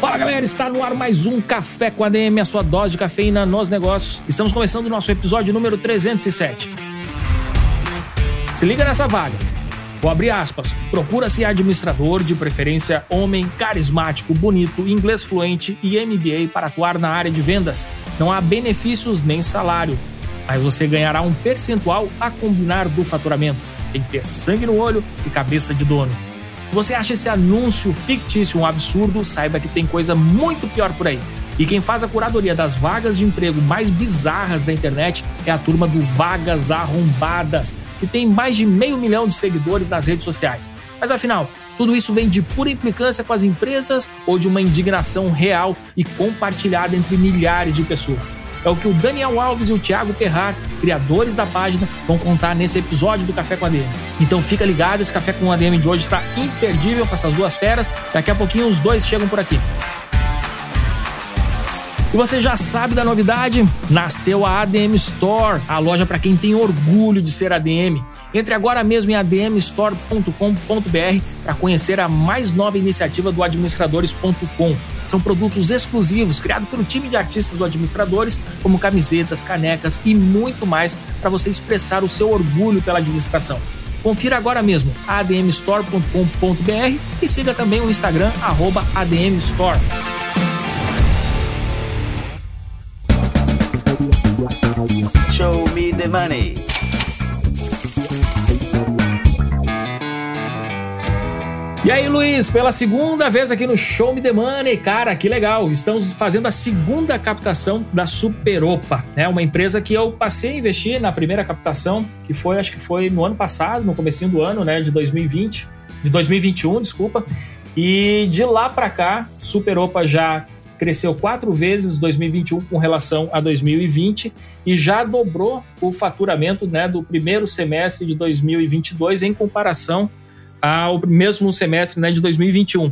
Fala galera, está no ar mais um Café com ADM, a sua dose de cafeína nos negócios. Estamos começando o nosso episódio número 307. Se liga nessa vaga. Vou abrir aspas. Procura-se administrador, de preferência homem, carismático, bonito, inglês fluente e MBA para atuar na área de vendas. Não há benefícios nem salário, mas você ganhará um percentual a combinar do faturamento. Tem que ter sangue no olho e cabeça de dono. Se você acha esse anúncio fictício um absurdo, saiba que tem coisa muito pior por aí. E quem faz a curadoria das vagas de emprego mais bizarras da internet é a turma do Vagas Arrombadas que tem mais de meio milhão de seguidores nas redes sociais. Mas afinal, tudo isso vem de pura implicância com as empresas ou de uma indignação real e compartilhada entre milhares de pessoas? É o que o Daniel Alves e o Thiago Perrar, criadores da página, vão contar nesse episódio do Café com ADM. Então fica ligado, esse Café com ADM de hoje está imperdível com essas duas feras. Daqui a pouquinho os dois chegam por aqui. E você já sabe da novidade? Nasceu a ADM Store, a loja para quem tem orgulho de ser ADM. Entre agora mesmo em admstore.com.br para conhecer a mais nova iniciativa do administradores.com. São produtos exclusivos criados pelo time de artistas do Administradores, como camisetas, canecas e muito mais para você expressar o seu orgulho pela administração. Confira agora mesmo admstore.com.br e siga também o Instagram admstore. Show me the money. E aí, Luiz, pela segunda vez aqui no Show Me The Money, cara, que legal. Estamos fazendo a segunda captação da Superopa, né? Uma empresa que eu passei a investir na primeira captação, que foi, acho que foi no ano passado, no comecinho do ano, né, de 2020, de 2021, desculpa. E de lá para cá, Superopa já cresceu quatro vezes 2021 com relação a 2020 e já dobrou o faturamento né, do primeiro semestre de 2022 em comparação ao mesmo semestre né, de 2021.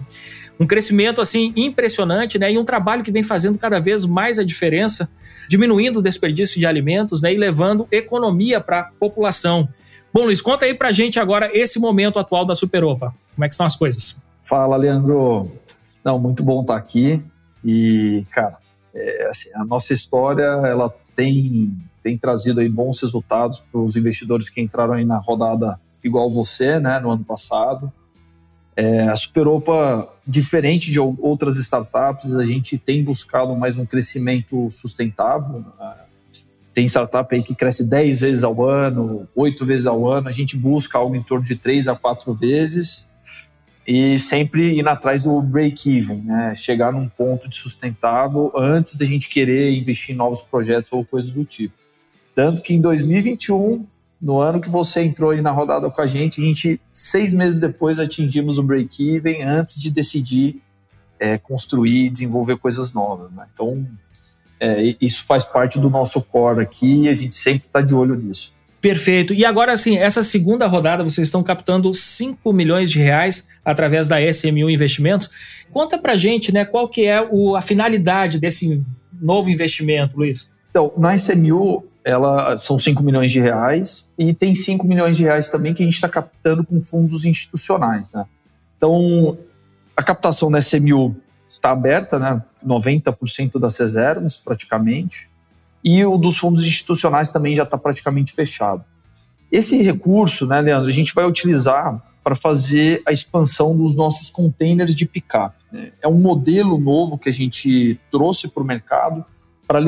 Um crescimento assim impressionante, né, e um trabalho que vem fazendo cada vez mais a diferença, diminuindo o desperdício de alimentos, né, e levando economia para a população. Bom, Luiz, conta aí para a gente agora esse momento atual da Superopa. Como é que estão as coisas? Fala, Leandro. Não, muito bom estar aqui. E, cara, é, assim, a nossa história ela tem, tem trazido aí bons resultados para os investidores que entraram aí na rodada igual você, né, no ano passado. É, a Superopa, diferente de outras startups, a gente tem buscado mais um crescimento sustentável. Né? Tem startup aí que cresce 10 vezes ao ano, 8 vezes ao ano. A gente busca algo em torno de 3 a 4 vezes e sempre indo atrás do break-even, né? chegar num ponto de sustentável antes da gente querer investir em novos projetos ou coisas do tipo. Tanto que em 2021, no ano que você entrou aí na rodada com a gente, a gente, seis meses depois, atingimos o break-even antes de decidir é, construir e desenvolver coisas novas. Né? Então, é, isso faz parte do nosso core aqui e a gente sempre está de olho nisso. Perfeito. E agora, assim, essa segunda rodada, vocês estão captando 5 milhões de reais através da SMU Investimentos. Conta pra gente, né, qual que é o, a finalidade desse novo investimento, Luiz? Então, na SMU, ela são 5 milhões de reais e tem 5 milhões de reais também que a gente está captando com fundos institucionais. Né? Então, a captação da SMU está aberta, né? 90% das reservas, praticamente e o dos fundos institucionais também já está praticamente fechado. Esse recurso, né, Leandro, a gente vai utilizar para fazer a expansão dos nossos containers de picape. Né? É um modelo novo que a gente trouxe para o mercado para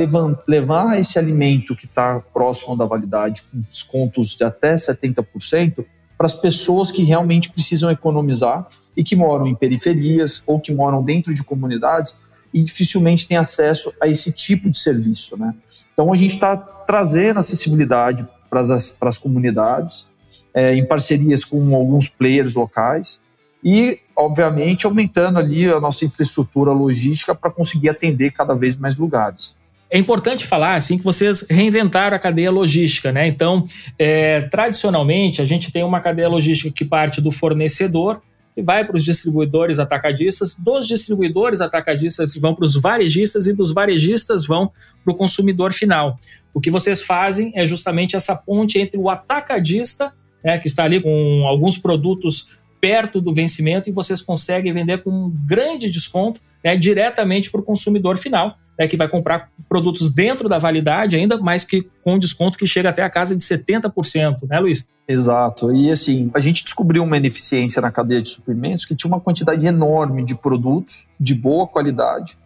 levar esse alimento que está próximo da validade, com descontos de até 70%, para as pessoas que realmente precisam economizar e que moram em periferias ou que moram dentro de comunidades e dificilmente têm acesso a esse tipo de serviço. Né? Então a gente está trazendo acessibilidade para as comunidades, é, em parcerias com alguns players locais e, obviamente, aumentando ali a nossa infraestrutura logística para conseguir atender cada vez mais lugares. É importante falar assim que vocês reinventaram a cadeia logística, né? Então, é, tradicionalmente a gente tem uma cadeia logística que parte do fornecedor e vai para os distribuidores atacadistas, dos distribuidores atacadistas vão para os varejistas e dos varejistas vão para o consumidor final. O que vocês fazem é justamente essa ponte entre o atacadista, né, que está ali com alguns produtos perto do vencimento e vocês conseguem vender com um grande desconto né, diretamente para o consumidor final, né, que vai comprar produtos dentro da validade, ainda mais que com desconto que chega até a casa de 70%, né, Luiz? Exato. E assim, a gente descobriu uma ineficiência na cadeia de suprimentos que tinha uma quantidade enorme de produtos de boa qualidade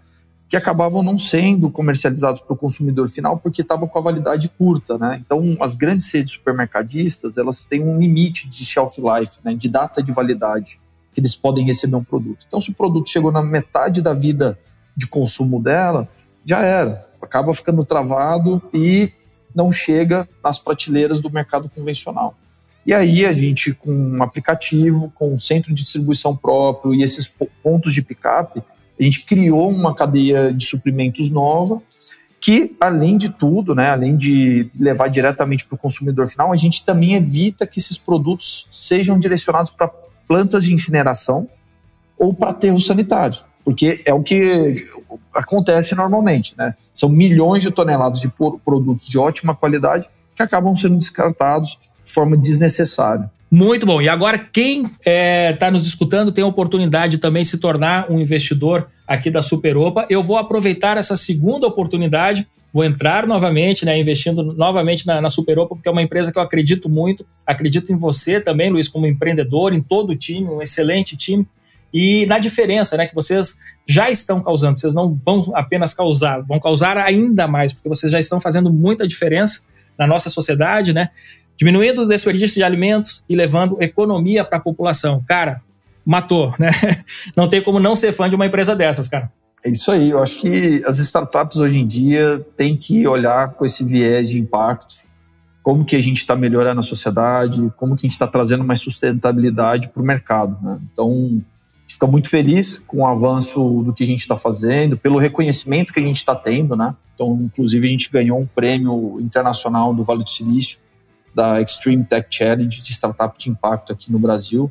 que acabavam não sendo comercializados para o consumidor final porque estavam com a validade curta, né? Então, as grandes redes supermercadistas, elas têm um limite de shelf life, né, de data de validade que eles podem receber um produto. Então, se o produto chegou na metade da vida de consumo dela, já era, acaba ficando travado e não chega nas prateleiras do mercado convencional. E aí a gente, com um aplicativo, com um centro de distribuição próprio e esses pontos de picape, a gente criou uma cadeia de suprimentos nova que, além de tudo, né, além de levar diretamente para o consumidor final, a gente também evita que esses produtos sejam direcionados para plantas de incineração ou para aterros sanitários, porque é o que acontece normalmente. Né? São milhões de toneladas de produtos de ótima qualidade que acabam sendo descartados de forma desnecessária. Muito bom. E agora, quem está é, tá nos escutando tem a oportunidade de também se tornar um investidor aqui da Superopa. Eu vou aproveitar essa segunda oportunidade, vou entrar novamente, né, investindo novamente na, na Superopa, porque é uma empresa que eu acredito muito. Acredito em você também, Luiz, como empreendedor, em todo o time, um excelente time. E na diferença né, que vocês já estão causando, vocês não vão apenas causar, vão causar ainda mais, porque vocês já estão fazendo muita diferença na nossa sociedade, né? Diminuindo o desperdício de alimentos e levando economia para a população. Cara, matou, né? Não tem como não ser fã de uma empresa dessas, cara. É isso aí. Eu acho que as startups hoje em dia têm que olhar com esse viés de impacto, como que a gente está melhorando a sociedade, como que a gente está trazendo mais sustentabilidade para o mercado. Né? Então, fica muito feliz com o avanço do que a gente está fazendo, pelo reconhecimento que a gente está tendo, né? Então, inclusive, a gente ganhou um prêmio internacional do Vale do Silício da Extreme Tech Challenge de startup de impacto aqui no Brasil.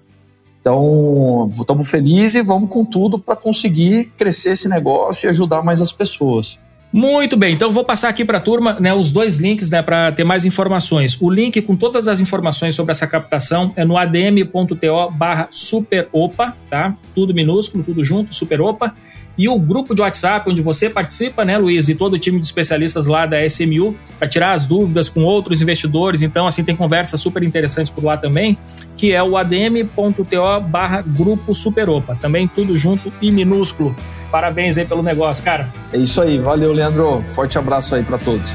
Então, estamos felizes e vamos com tudo para conseguir crescer esse negócio e ajudar mais as pessoas. Muito bem, então vou passar aqui para a turma né, os dois links né, para ter mais informações. O link com todas as informações sobre essa captação é no adm.to barra superopa, tá? Tudo minúsculo, tudo junto, superopa e o grupo de WhatsApp, onde você participa, né, Luiz, e todo o time de especialistas lá da SMU, para tirar as dúvidas com outros investidores. Então, assim, tem conversas super interessantes por lá também, que é o adm.to barra grupo Superopa. Também tudo junto e minúsculo. Parabéns aí pelo negócio, cara. É isso aí. Valeu, Leandro. Forte abraço aí para todos.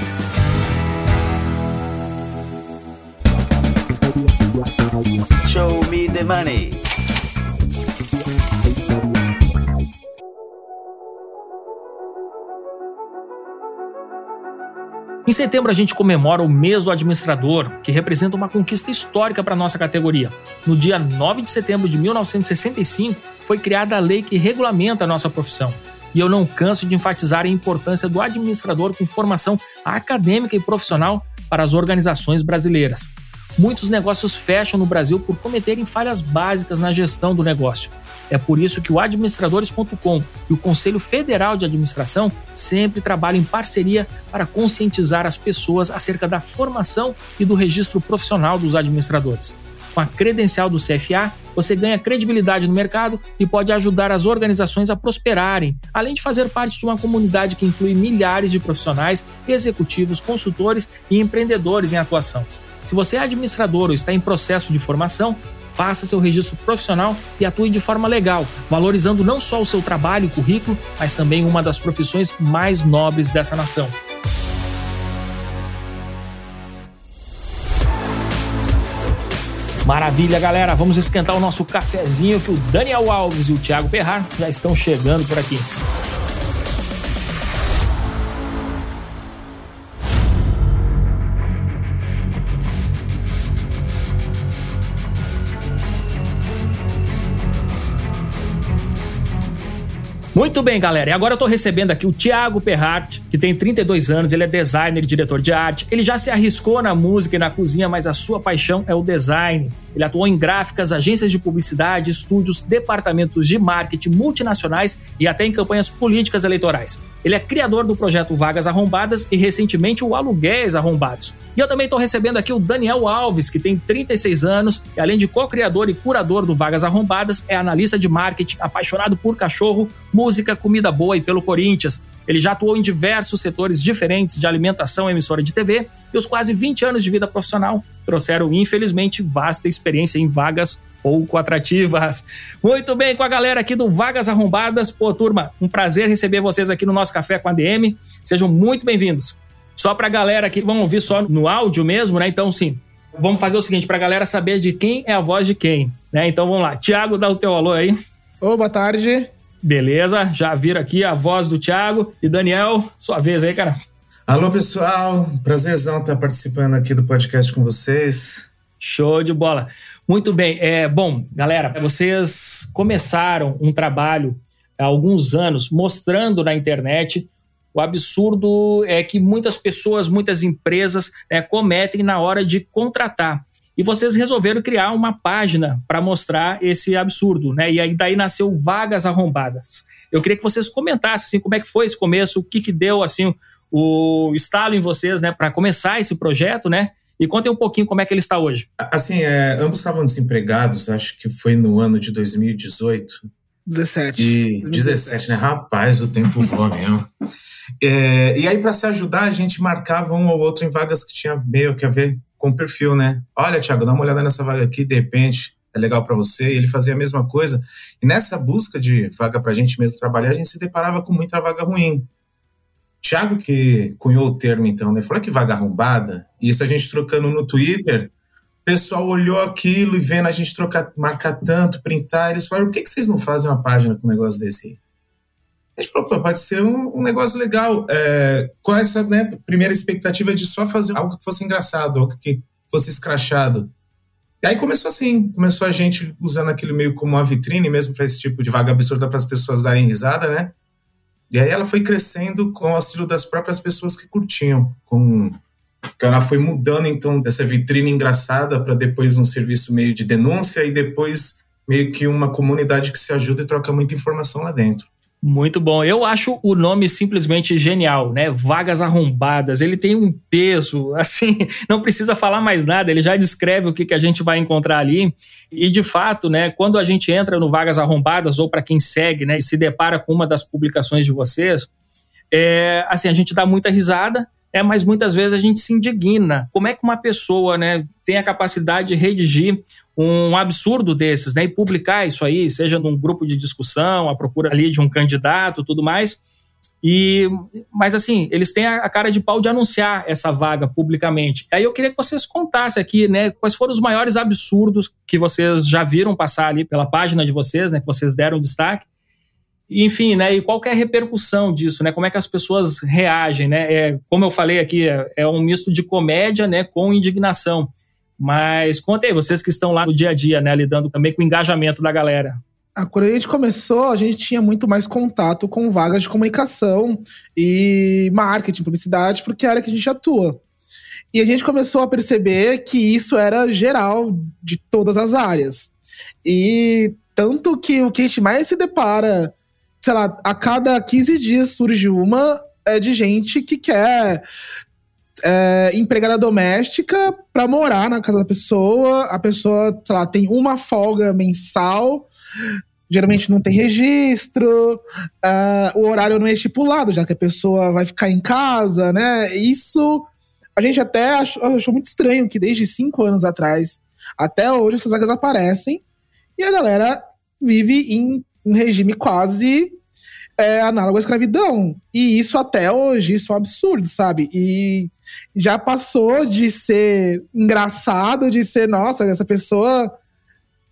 Show me the money. Em setembro, a gente comemora o mês do administrador, que representa uma conquista histórica para a nossa categoria. No dia 9 de setembro de 1965, foi criada a lei que regulamenta a nossa profissão. E eu não canso de enfatizar a importância do administrador com formação acadêmica e profissional para as organizações brasileiras. Muitos negócios fecham no Brasil por cometerem falhas básicas na gestão do negócio. É por isso que o administradores.com e o Conselho Federal de Administração sempre trabalham em parceria para conscientizar as pessoas acerca da formação e do registro profissional dos administradores. Com a credencial do CFA, você ganha credibilidade no mercado e pode ajudar as organizações a prosperarem, além de fazer parte de uma comunidade que inclui milhares de profissionais, executivos, consultores e empreendedores em atuação. Se você é administrador ou está em processo de formação, faça seu registro profissional e atue de forma legal, valorizando não só o seu trabalho e currículo, mas também uma das profissões mais nobres dessa nação. Maravilha, galera. Vamos esquentar o nosso cafezinho que o Daniel Alves e o Thiago Perrar já estão chegando por aqui. Muito bem, galera. E agora eu tô recebendo aqui o Thiago Perrart, que tem 32 anos, ele é designer e diretor de arte. Ele já se arriscou na música e na cozinha, mas a sua paixão é o design. Ele atuou em gráficas, agências de publicidade, estúdios, departamentos de marketing multinacionais e até em campanhas políticas eleitorais. Ele é criador do projeto Vagas Arrombadas e recentemente o Aluguéis Arrombados. E eu também estou recebendo aqui o Daniel Alves, que tem 36 anos e além de co-criador e curador do Vagas Arrombadas, é analista de marketing, apaixonado por cachorro, música, comida boa e pelo Corinthians. Ele já atuou em diversos setores diferentes de alimentação emissora de TV, e os quase 20 anos de vida profissional trouxeram, infelizmente, vasta experiência em vagas pouco atrativas. Muito bem, com a galera aqui do Vagas Arrombadas. Pô, turma, um prazer receber vocês aqui no nosso Café com a DM. Sejam muito bem-vindos. Só para a galera que vão ouvir só no áudio mesmo, né? Então, sim, vamos fazer o seguinte, para a galera saber de quem é a voz de quem, né? Então, vamos lá. Tiago, dá o teu alô aí. Ô, boa tarde. Beleza, já viram aqui a voz do Thiago. E Daniel, sua vez aí, cara. Alô, pessoal. Prazerzão estar participando aqui do podcast com vocês. Show de bola. Muito bem. É, bom, galera, vocês começaram um trabalho há alguns anos mostrando na internet o absurdo é que muitas pessoas, muitas empresas é, cometem na hora de contratar e vocês resolveram criar uma página para mostrar esse absurdo, né? E aí daí nasceu Vagas Arrombadas. Eu queria que vocês comentassem assim, como é que foi esse começo, o que que deu assim o estalo em vocês, né, para começar esse projeto, né? E contem um pouquinho como é que ele está hoje. Assim, é, ambos estavam desempregados, acho que foi no ano de 2018. 17. E 17, né? Rapaz, o tempo voa mesmo. É, e aí, para se ajudar, a gente marcava um ou outro em vagas que tinha meio que a ver com perfil, né? Olha, Thiago, dá uma olhada nessa vaga aqui, de repente é legal para você. E ele fazia a mesma coisa. E nessa busca de vaga para a gente mesmo trabalhar, a gente se deparava com muita vaga ruim. Thiago que cunhou o termo, então, né? Falou que vaga arrombada. E isso a gente trocando no Twitter. O pessoal olhou aquilo e vendo a gente trocar, marcar tanto, printar. Eles falaram: por que, que vocês não fazem uma página com um negócio desse aí? A gente falou, pode ser um, um negócio legal. É, com essa né, primeira expectativa de só fazer algo que fosse engraçado, algo que fosse escrachado. E aí começou assim, começou a gente usando aquilo meio como uma vitrine mesmo para esse tipo de vaga absurda para as pessoas darem risada, né? E aí ela foi crescendo com o auxílio das próprias pessoas que curtiam, com ela foi mudando então dessa vitrine engraçada para depois um serviço meio de denúncia e depois meio que uma comunidade que se ajuda e troca muita informação lá dentro. Muito bom. Eu acho o nome simplesmente genial, né? Vagas arrombadas. Ele tem um peso, assim, não precisa falar mais nada, ele já descreve o que, que a gente vai encontrar ali. E de fato, né, quando a gente entra no Vagas Arrombadas, ou para quem segue, né, e se depara com uma das publicações de vocês, é, assim, a gente dá muita risada, é, mas muitas vezes a gente se indigna. Como é que uma pessoa né, tem a capacidade de redigir um absurdo desses, né? E publicar isso aí, seja num grupo de discussão, a procura ali de um candidato, tudo mais. E, mas assim, eles têm a cara de pau de anunciar essa vaga publicamente. Aí eu queria que vocês contassem aqui, né, quais foram os maiores absurdos que vocês já viram passar ali pela página de vocês, né, que vocês deram destaque. Enfim, né, e qual é a repercussão disso, né? Como é que as pessoas reagem, né? É, como eu falei aqui, é, é um misto de comédia, né, com indignação. Mas conta aí, vocês que estão lá no dia a dia, né, lidando também com o engajamento da galera. Ah, quando a gente começou, a gente tinha muito mais contato com vagas de comunicação e marketing, publicidade, porque é a área que a gente atua. E a gente começou a perceber que isso era geral de todas as áreas. E tanto que o que a gente mais se depara, sei lá, a cada 15 dias surge uma é de gente que quer é, empregada doméstica para morar na casa da pessoa. A pessoa, sei lá, tem uma folga mensal. Geralmente não tem registro, uh, o horário não é estipulado, já que a pessoa vai ficar em casa, né? Isso a gente até achou, achou muito estranho que desde cinco anos atrás até hoje essas vagas aparecem e a galera vive em um regime quase é, análogo à escravidão. E isso até hoje, isso é um absurdo, sabe? E já passou de ser engraçado, de ser, nossa, essa pessoa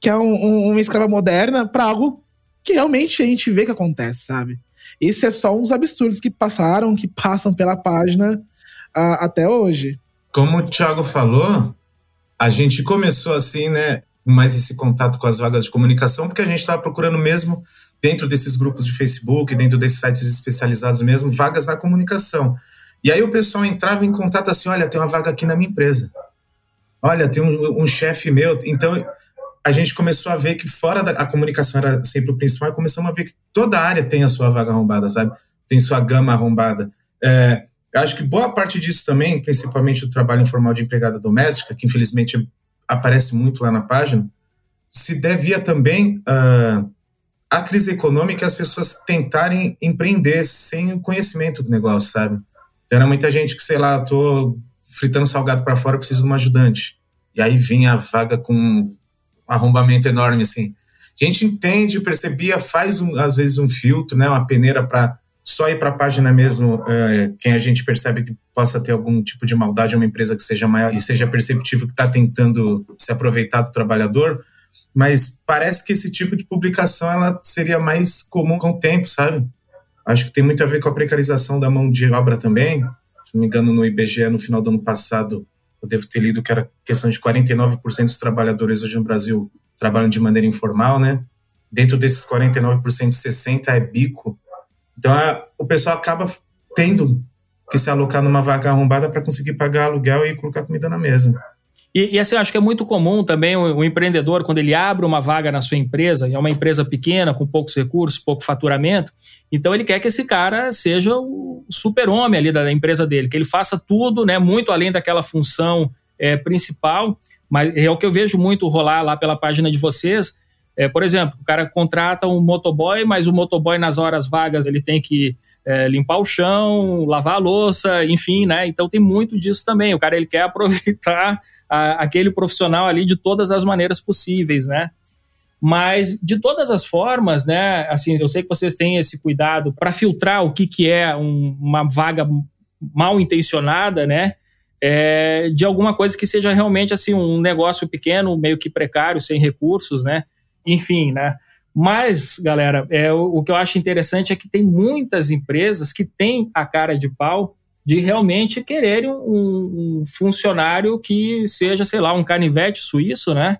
que é um, um, uma escrava moderna, para algo que realmente a gente vê que acontece, sabe? Isso é só uns absurdos que passaram, que passam pela página uh, até hoje. Como o Thiago falou, a gente começou assim, né? Mais esse contato com as vagas de comunicação, porque a gente estava procurando mesmo dentro desses grupos de Facebook, dentro desses sites especializados mesmo, vagas na comunicação. E aí o pessoal entrava em contato assim: olha, tem uma vaga aqui na minha empresa. Olha, tem um, um chefe meu. Então a gente começou a ver que fora da a comunicação era sempre o principal, começamos a ver que toda área tem a sua vaga arrombada, sabe? Tem sua gama arrombada. É, acho que boa parte disso também, principalmente o trabalho informal de empregada doméstica, que infelizmente aparece muito lá na página, se devia também uh, à crise econômica as pessoas tentarem empreender sem o conhecimento do negócio, sabe? Então, era muita gente que, sei lá, tô fritando salgado para fora, preciso de um ajudante. E aí vinha a vaga com um arrombamento enorme, assim. A gente entende, percebia, faz um, às vezes um filtro, né, uma peneira para só ir para a página mesmo, é, quem a gente percebe que possa ter algum tipo de maldade, uma empresa que seja maior e seja perceptível que está tentando se aproveitar do trabalhador, mas parece que esse tipo de publicação ela seria mais comum com o tempo, sabe? Acho que tem muito a ver com a precarização da mão de obra também. Se não me engano, no IBGE, no final do ano passado, eu devo ter lido que era questão de 49% dos trabalhadores hoje no Brasil trabalham de maneira informal, né? Dentro desses 49%, 60% é bico. Então, a, o pessoal acaba tendo que se alocar numa vaga arrombada para conseguir pagar aluguel e colocar comida na mesa. E, e, assim, eu acho que é muito comum também o, o, empreendedor, quando ele abre uma vaga na sua empresa, e é uma empresa pequena, com poucos recursos, pouco faturamento, então ele quer que esse cara seja o super-homem ali da, da, empresa dele, que ele faça tudo, né, muito além daquela função é, principal, mas é o que eu vejo muito rolar lá pela página de vocês, é, por exemplo, o cara contrata um motoboy, mas o motoboy nas horas vagas ele tem que é, limpar o chão, lavar a louça, enfim, né? Então tem muito disso também. O cara ele quer aproveitar a, aquele profissional ali de todas as maneiras possíveis, né? Mas de todas as formas, né? Assim, eu sei que vocês têm esse cuidado para filtrar o que, que é um, uma vaga mal intencionada, né? É, de alguma coisa que seja realmente assim um negócio pequeno, meio que precário, sem recursos, né? Enfim, né? Mas, galera, é, o, o que eu acho interessante é que tem muitas empresas que têm a cara de pau de realmente quererem um, um, funcionário que seja, sei lá, um canivete suíço, né?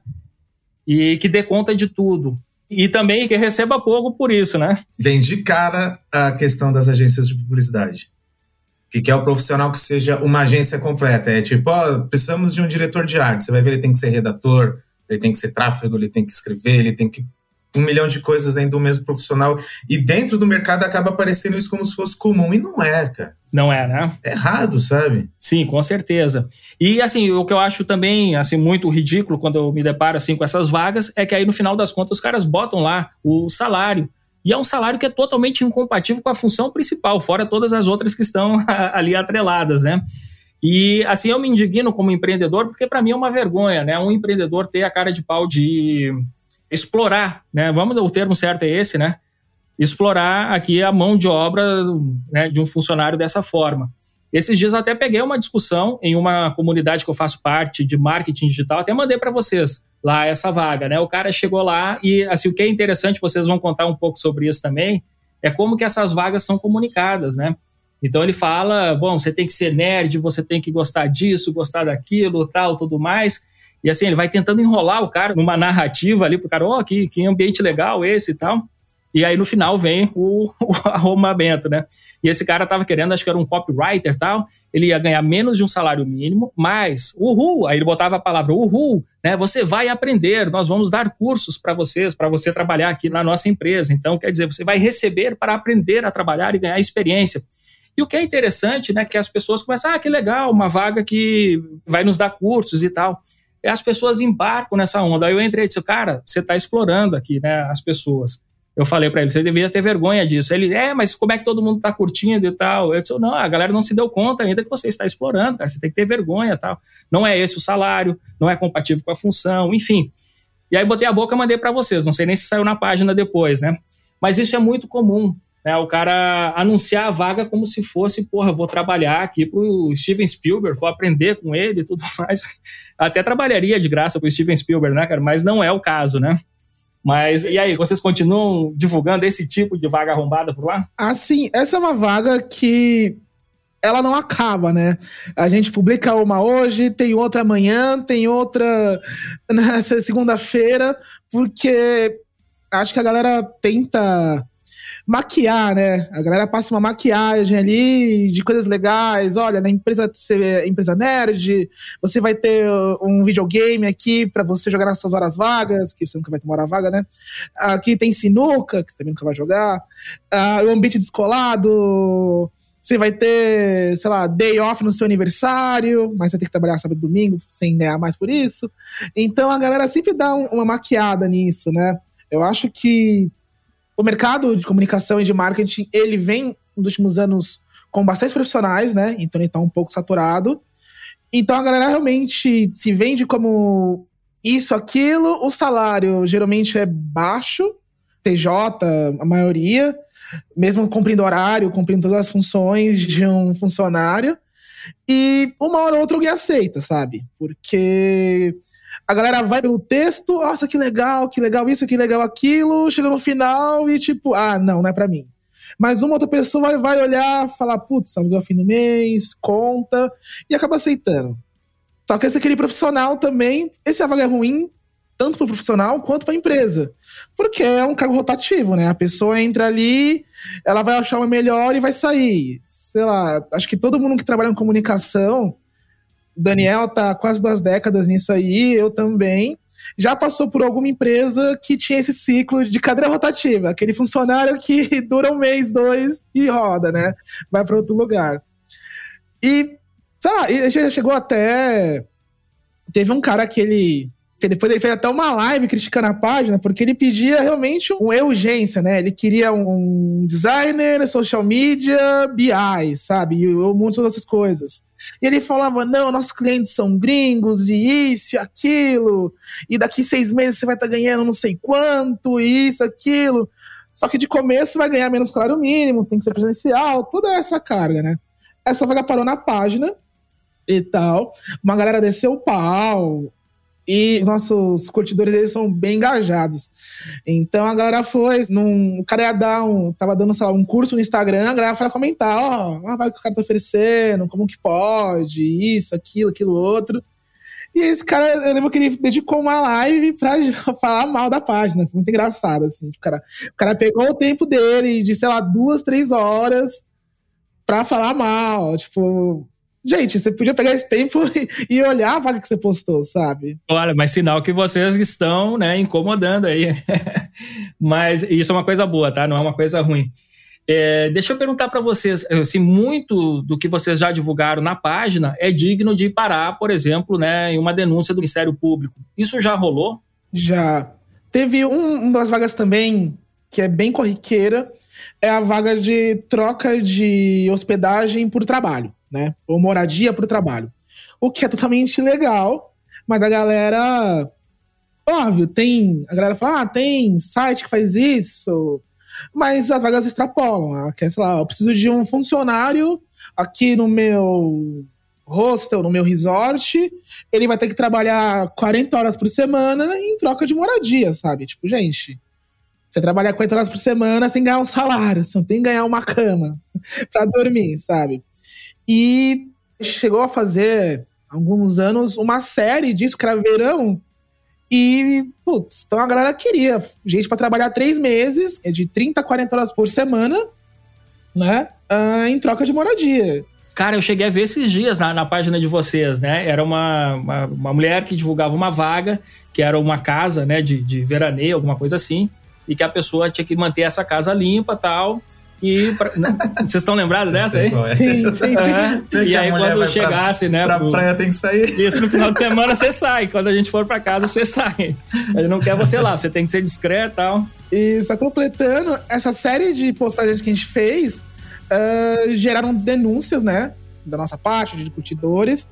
E que dê conta de tudo. E também que receba pouco por isso, né? Vem de cara a questão das agências de publicidade. Que quer o profissional que seja uma agência completa. É tipo, ó, precisamos de um diretor de arte. Você vai ver, ele tem que ser redator, ele tem que ser tráfego, ele tem que escrever, ele tem que um milhão de coisas dentro do mesmo profissional e dentro do mercado acaba aparecendo isso como se fosse comum e não é, cara. Não é, né? É errado, sabe? Sim, com certeza. E assim, o que eu acho também assim muito ridículo quando eu me deparo assim com essas vagas é que aí no final das contas os caras botam lá o salário. E é um salário que é totalmente incompatível com a função principal, fora todas as outras que estão ali atreladas, né? E assim, eu me indigno como empreendedor, porque para mim é uma vergonha, né? Um empreendedor ter a cara de pau de explorar, né? Vamos, o termo certo é esse, né? Explorar aqui a mão de obra né, de um funcionário dessa forma. Esses dias eu até peguei uma discussão em uma comunidade que eu faço parte de marketing digital, até mandei para vocês lá essa vaga, né? O cara chegou lá e assim o que é interessante, vocês vão contar um pouco sobre isso também, é como que essas vagas são comunicadas, né? Então ele fala, bom, você tem que ser nerd, você tem que gostar disso, gostar daquilo, tal, tudo mais. E assim, ele vai tentando enrolar o cara numa narrativa ali pro cara, ó, oh, que, que ambiente legal esse e tal. E aí no final vem o, o arrumamento, né? E esse cara tava querendo, acho que era um copywriter e tal, ele ia ganhar menos de um salário mínimo, mas uhul, aí ele botava a palavra uhul, né? Você vai aprender, nós vamos dar cursos para vocês, para você trabalhar aqui na nossa empresa. Então, quer dizer, você vai receber para aprender a trabalhar e ganhar experiência. E o que é interessante, né, que as pessoas começam, ah, que legal, uma vaga que vai nos dar cursos e tal. E as pessoas embarcam nessa onda. Aí eu entrei e disse, cara, você está explorando aqui, né, as pessoas. Eu falei para ele, você deveria ter vergonha disso. Ele, é, mas como é que todo mundo está curtindo e tal? Eu disse, não, a galera não se deu conta ainda que você está explorando, cara, você tem que ter vergonha e tal. Não é esse o salário, não é compatível com a função, enfim. E aí botei a boca e mandei para vocês, não sei nem se saiu na página depois, né? Mas isso é muito comum. Né, o cara anunciar a vaga como se fosse, porra, vou trabalhar aqui pro Steven Spielberg, vou aprender com ele e tudo mais. Até trabalharia de graça pro Steven Spielberg, né, cara? Mas não é o caso, né? Mas e aí, vocês continuam divulgando esse tipo de vaga arrombada por lá? Assim, essa é uma vaga que ela não acaba, né? A gente publica uma hoje, tem outra amanhã, tem outra nessa segunda-feira, porque acho que a galera tenta maquiar, né? A galera passa uma maquiagem ali de coisas legais. Olha, na empresa ser empresa nerd, você vai ter um videogame aqui para você jogar nas suas horas vagas, que você nunca vai ter uma hora vaga, né? Aqui tem sinuca, que você também nunca vai jogar. O ambiente descolado. Você vai ter, sei lá, day off no seu aniversário, mas você tem que trabalhar sábado e domingo sem ganhar mais por isso. Então a galera sempre dá um, uma maquiada nisso, né? Eu acho que o mercado de comunicação e de marketing, ele vem nos últimos anos com bastante profissionais, né? Então ele tá um pouco saturado. Então a galera realmente se vende como isso, aquilo. O salário geralmente é baixo, TJ, a maioria, mesmo cumprindo horário, cumprindo todas as funções de um funcionário. E uma hora ou outra alguém aceita, sabe? Porque a galera vai pelo texto, nossa, que legal, que legal isso, que legal aquilo, chega no final e tipo, ah, não, não é para mim. Mas uma outra pessoa vai, olhar, falar, putz, aluguel fim do mês, conta, e acaba aceitando. Só que esse aquele profissional também, esse é vaga é ruim, tanto para o profissional quanto para a empresa. Porque é um cargo rotativo, né? A pessoa entra ali, ela vai achar uma melhor e vai sair. Sei lá, acho que todo mundo que trabalha em comunicação Daniel tá quase duas décadas nisso aí, eu também. Já passou por alguma empresa que tinha esse ciclo de cadeira rotativa, aquele funcionário que dura um mês, dois e roda, né? Vai para outro lugar. E, sabe, já chegou até. Teve um cara que ele depois ele fez até uma live criticando a página, porque ele pedia realmente uma urgência, né? Ele queria um designer, social media, BI, sabe? E de outras coisas. E ele falava: não, nossos clientes são gringos, e isso e aquilo, e daqui seis meses você vai estar tá ganhando não sei quanto, e isso, aquilo. Só que de começo vai ganhar menos claro mínimo, tem que ser presencial, toda essa carga, né? Essa vaga parou na página e tal. Uma galera desceu o pau. E os nossos curtidores eles são bem engajados. Então a galera foi, num, o cara ia dar um. Tava dando, sei lá, um curso no Instagram, a galera foi comentar, ó, oh, vai que o cara tá oferecendo, como que pode, isso, aquilo, aquilo outro. E esse cara, eu lembro que ele dedicou uma live pra falar mal da página. Foi muito engraçado, assim. O cara, o cara pegou o tempo dele de, sei lá, duas, três horas pra falar mal. Tipo, Gente, você podia pegar esse tempo e olhar a vaga que você postou, sabe? Olha, mas sinal que vocês estão, né, incomodando aí. mas isso é uma coisa boa, tá? Não é uma coisa ruim. É, deixa eu perguntar para vocês, assim, muito do que vocês já divulgaram na página é digno de parar, por exemplo, né, em uma denúncia do Ministério Público. Isso já rolou? Já. Teve um, uma das vagas também que é bem corriqueira, é a vaga de troca de hospedagem por trabalho né? Ou moradia para o trabalho. O que é totalmente legal, mas a galera. Óbvio, tem. A galera fala, ah, tem site que faz isso, mas as vagas extrapolam. Ah, quer, sei lá, eu preciso de um funcionário aqui no meu hostel, no meu resort, ele vai ter que trabalhar 40 horas por semana em troca de moradia, sabe? Tipo, gente, você trabalha 40 horas por semana sem ganhar um salário, você não tem que ganhar uma cama para dormir, sabe? E chegou a fazer, alguns anos, uma série era verão. E, putz, então a galera queria gente para trabalhar três meses, é de 30 a 40 horas por semana, né? Uh, em troca de moradia. Cara, eu cheguei a ver esses dias na, na página de vocês, né? Era uma, uma, uma, mulher que divulgava uma vaga, que era uma casa, né, de, de veraneio, alguma coisa assim, e que a pessoa tinha que manter essa casa limpa tal. E pra... vocês estão lembrados dessa aí? É. Sim, sim, sim. É. E aí, quando chegasse, pra, né? Pra pro... praia tem que sair. Isso, no final de semana você sai. Quando a gente for pra casa, você sai. Ele não quer você lá, você tem que ser discreto e tal. E só completando, essa série de postagens que a gente fez uh, geraram denúncias, né? Da nossa parte, de curtidores.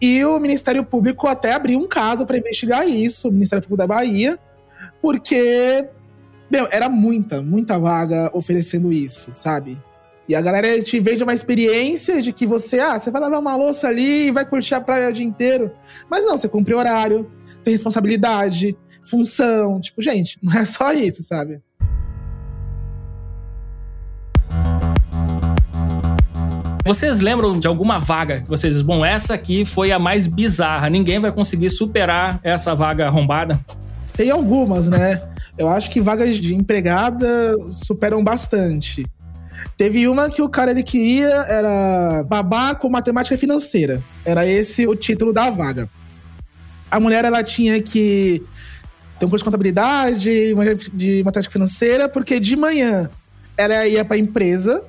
E o Ministério Público até abriu um caso para investigar isso, o Ministério Público da Bahia, porque meu, era muita, muita vaga oferecendo isso, sabe? E a galera te vende uma experiência de que você, ah, você vai lavar uma louça ali e vai curtir a praia o dia inteiro. Mas não, você cumpre horário, tem responsabilidade, função. Tipo, gente, não é só isso, sabe? Vocês lembram de alguma vaga que vocês bom, essa aqui foi a mais bizarra, ninguém vai conseguir superar essa vaga arrombada? Tem algumas, né? Eu acho que vagas de empregada superam bastante. Teve uma que o cara ele queria era babá com matemática financeira. Era esse o título da vaga. A mulher ela tinha que ter um curso de contabilidade, de matemática financeira, porque de manhã ela ia para a empresa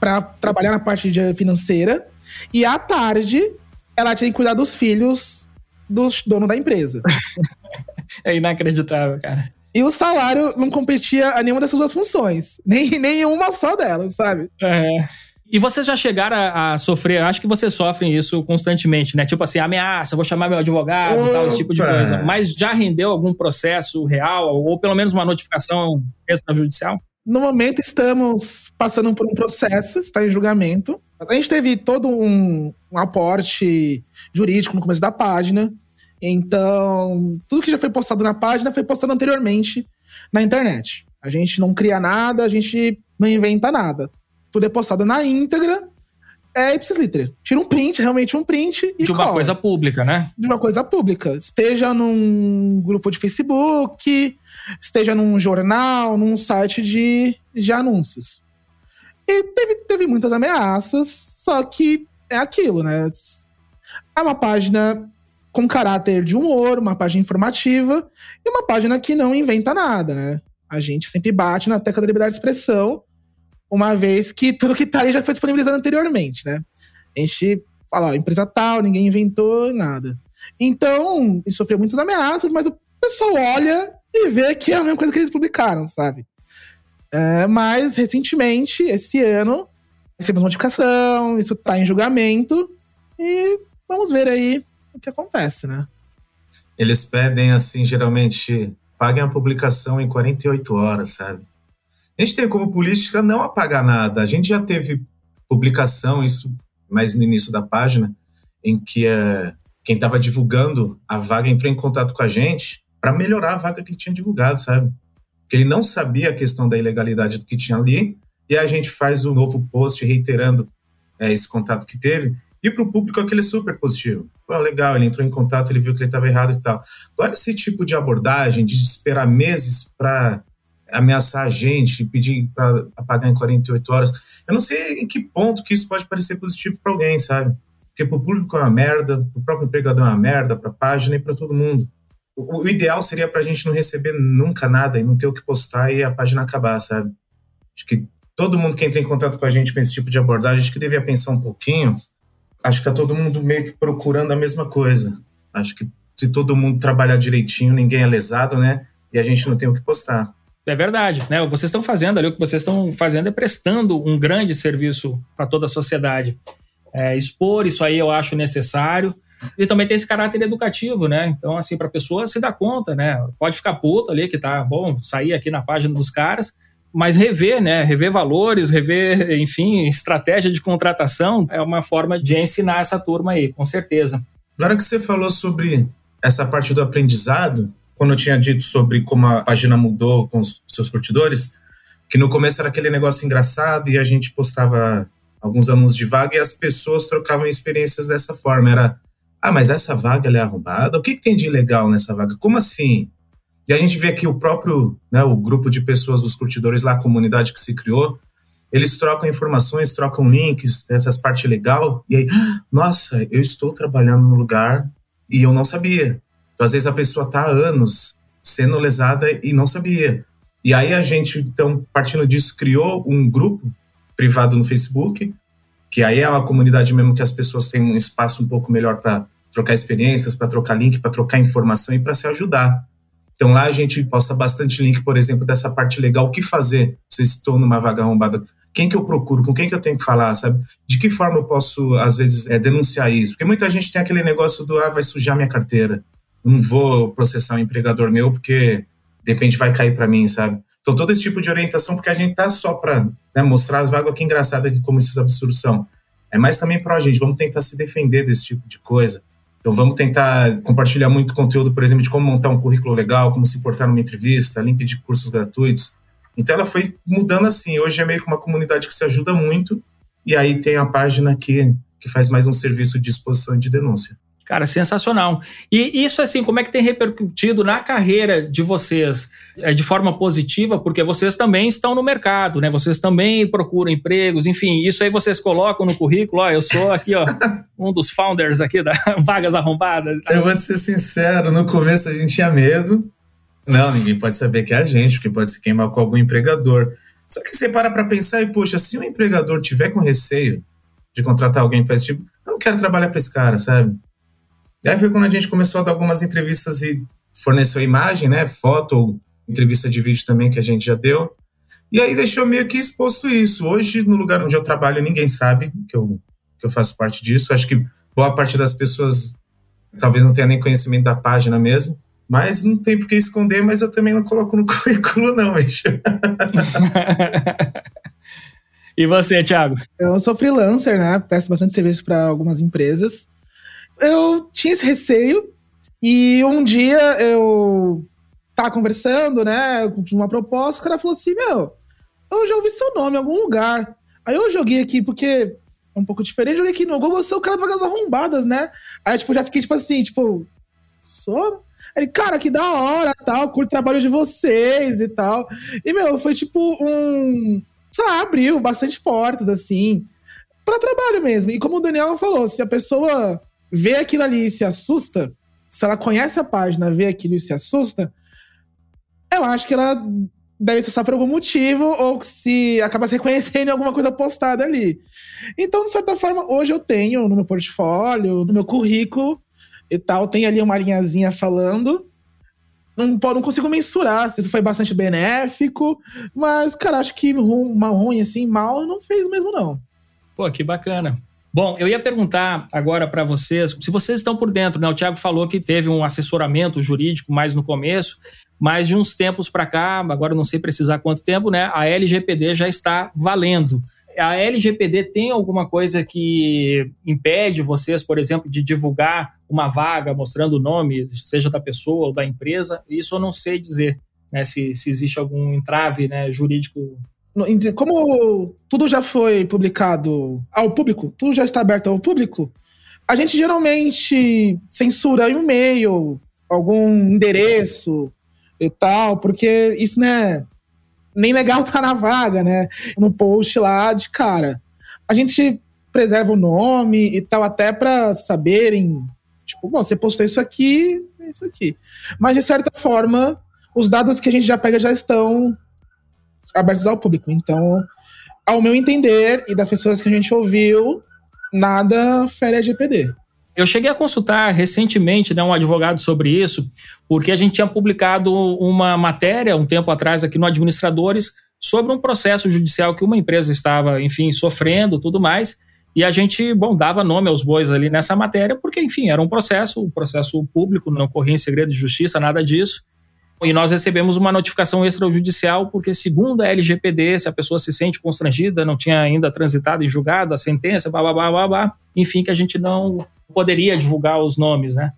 para trabalhar na parte financeira e à tarde ela tinha que cuidar dos filhos dos donos da empresa. é inacreditável, cara. E o salário não competia a nenhuma dessas duas funções. Nem nenhuma só delas, sabe? É. E vocês já chegaram a, a, sofrer, acho que vocês sofrem isso constantemente, né? Tipo assim, ameaça, vou chamar meu advogado, Opa. tal, esse tipo de coisa. Mas já rendeu algum processo real, ou pelo menos uma notificação extrajudicial? No momento estamos passando por um processo, está em julgamento. A gente teve todo um, um aporte jurídico no começo da página. Então, tudo que já foi postado na página foi postado anteriormente na internet. A gente não cria nada, a gente não inventa nada. Tudo é postado na íntegra. É ipsis literis. Tira um print, realmente um print e De uma cola. coisa pública, né? De uma coisa pública. Esteja num grupo de Facebook, esteja num jornal, num site de, de anúncios. E teve, teve muitas ameaças, só que é aquilo, né? É uma página com caráter de humor, uma página informativa e uma página que não inventa nada, né? A gente sempre bate na tecla da liberdade de expressão, uma vez que tudo que tá ali já foi disponibilizado anteriormente, né? A gente fala, ó, empresa tal, ninguém inventou nada. Então, ele sofreu muitas ameaças, mas o pessoal olha e vê que é a mesma coisa que eles publicaram, sabe? É, mas, recentemente, esse ano, recebemos notificação, isso tá em julgamento, e vamos ver aí o que acontece, né? Eles pedem, assim, geralmente, paguem a publicação em 48 horas, sabe? A gente tem como política não apagar nada. A gente já teve publicação, isso mais no início da página, em que é, quem estava divulgando a vaga entrou em contato com a gente para melhorar a vaga que ele tinha divulgado, sabe? Porque ele não sabia a questão da ilegalidade do que tinha ali, e a gente faz um novo post reiterando é, esse contato que teve. E para o público aquele é super positivo. Pô, legal, ele entrou em contato, ele viu que ele estava errado e tal. Agora, esse tipo de abordagem, de esperar meses para ameaçar a gente, pedir para apagar em 48 horas, eu não sei em que ponto que isso pode parecer positivo para alguém, sabe? Porque para o público é uma merda, para o próprio empregador é uma merda, para a página e para todo mundo. O, o ideal seria para a gente não receber nunca nada e não ter o que postar e a página acabar, sabe? Acho que todo mundo que entra em contato com a gente com esse tipo de abordagem, acho que devia pensar um pouquinho acho que tá todo mundo meio que procurando a mesma coisa. Acho que se todo mundo trabalhar direitinho, ninguém é lesado, né? E a gente não tem o que postar. É verdade, né? Vocês estão fazendo ali, o que vocês estão fazendo é prestando um grande serviço para toda a sociedade. É, expor isso aí eu acho necessário. E também tem esse caráter educativo, né? Então, assim, para a pessoa se dar conta, né? Pode ficar puto ali, que tá bom, sair aqui na página dos caras, mas rever, né? Rever valores, rever, enfim, estratégia de contratação é uma forma de ensinar essa turma aí, com certeza. Agora que você falou sobre essa parte do aprendizado, quando eu tinha dito sobre como a página mudou com os seus curtidores, que no começo era aquele negócio engraçado e a gente postava alguns alunos de vaga e as pessoas trocavam experiências dessa forma. Era, ah, mas essa vaga é arrombada? O que, que tem de legal nessa vaga? Como assim? E a gente vê que o próprio, né, o grupo de pessoas, os curtidores lá, a comunidade que se criou, eles trocam informações, trocam links, essas partes legal, e aí, nossa, eu estou trabalhando no lugar e eu não sabia. Então, às vezes a pessoa está há anos sendo lesada e não sabia. E aí a gente, então, partindo disso, criou um grupo privado no Facebook, que aí é uma comunidade mesmo que as pessoas têm um espaço um pouco melhor para trocar experiências, para trocar link, para trocar informação e para se ajudar. Então lá a gente posta bastante link, por exemplo, dessa parte legal, o que fazer se estou numa vaga arrombada, quem que eu procuro, com quem que eu tenho que falar, sabe? De que forma eu posso, às vezes, é, denunciar isso? Porque muita gente tem aquele negócio do, ah, vai sujar minha carteira, não vou processar um empregador meu porque, de repente, vai cair para mim, sabe? Então todo esse tipo de orientação, porque a gente tá só para né, mostrar as vagas, que engraçado aqui como esses absurdos são. É mais também para a gente, vamos tentar se defender desse tipo de coisa. Então vamos tentar compartilhar muito conteúdo, por exemplo, de como montar um currículo legal, como se portar numa entrevista, link de cursos gratuitos. Então ela foi mudando assim. Hoje é meio que uma comunidade que se ajuda muito. E aí tem a página que, que faz mais um serviço de exposição e de denúncia. Cara, sensacional. E isso, assim, como é que tem repercutido na carreira de vocês é, de forma positiva? Porque vocês também estão no mercado, né? Vocês também procuram empregos, enfim, isso aí vocês colocam no currículo. Ó, eu sou aqui, ó, um dos founders aqui da Vagas Arrombadas. Eu vou ser sincero, no começo a gente tinha medo. Não, ninguém pode saber que é a gente, que pode se queimar com algum empregador. Só que você para pra pensar e, poxa, se um empregador tiver com receio de contratar alguém que faz tipo, eu não quero trabalhar para esse cara, sabe? E aí foi quando a gente começou a dar algumas entrevistas e forneceu imagem, né? Foto, entrevista de vídeo também que a gente já deu. E aí deixou meio que exposto isso. Hoje, no lugar onde eu trabalho, ninguém sabe que eu, que eu faço parte disso. Acho que boa parte das pessoas talvez não tenha nem conhecimento da página mesmo. Mas não tem por que esconder, mas eu também não coloco no currículo, não, bicho. e você, Thiago? Eu sou freelancer, né? Presto bastante serviço para algumas empresas eu tinha esse receio e um dia eu tava conversando, né, de uma proposta, o cara falou assim, meu, eu já ouvi seu nome em algum lugar. Aí eu joguei aqui, porque é um pouco diferente, joguei aqui no Google, você é o cara das arrombadas, né? Aí, tipo, já fiquei, tipo assim, tipo, sou? Ele, cara, que da hora, tal, curto o trabalho de vocês e tal. E, meu, foi tipo um. Sei lá, abriu bastante portas, assim, para trabalho mesmo. E como o Daniel falou, se a pessoa vê aquilo ali e se assusta, se ela conhece a página, vê aquilo e se assusta, eu acho que ela deve ser só por algum motivo ou se acaba se reconhecendo em alguma coisa postada ali. Então, de certa forma, hoje eu tenho no meu portfólio, no meu currículo e tal, tem ali uma linhazinha falando. Não, não consigo mensurar se isso foi bastante benéfico, mas, cara, acho que ruim, ruim assim, mal não fez mesmo, não. Pô, que bacana. Bom, eu ia perguntar agora para vocês, se vocês estão por dentro, né? O Tiago falou que teve um assessoramento jurídico mais no começo, mas de uns tempos para cá, agora não sei precisar quanto tempo, né? A LGPD já está valendo. A LGPD tem alguma coisa que impede vocês, por exemplo, de divulgar uma vaga mostrando o nome, seja da pessoa ou da empresa? Isso eu não sei dizer, né? Se, se existe algum entrave né, jurídico como tudo já foi publicado ao público, tudo já está aberto ao público, a gente geralmente censura um e-mail, algum endereço e tal, porque isso não é nem legal tá na vaga, né? No post lá de cara. A gente preserva o nome e tal, até para saberem, tipo, bom, você postou isso aqui, é isso aqui. Mas de certa forma, os dados que a gente já pega já estão abertos ao público. Então, ao meu entender e das pessoas que a gente ouviu, nada fere a GPD. Eu cheguei a consultar recentemente né, um advogado sobre isso, porque a gente tinha publicado uma matéria um tempo atrás aqui no Administradores sobre um processo judicial que uma empresa estava, enfim, sofrendo tudo mais. E a gente, bom, dava nome aos bois ali nessa matéria, porque, enfim, era um processo, um processo público, não corria em segredo de justiça, nada disso. E nós recebemos uma notificação extrajudicial, porque, segundo a LGPD, se a pessoa se sente constrangida, não tinha ainda transitado em julgado a sentença, blá, blá, enfim, que a gente não poderia divulgar os nomes, né?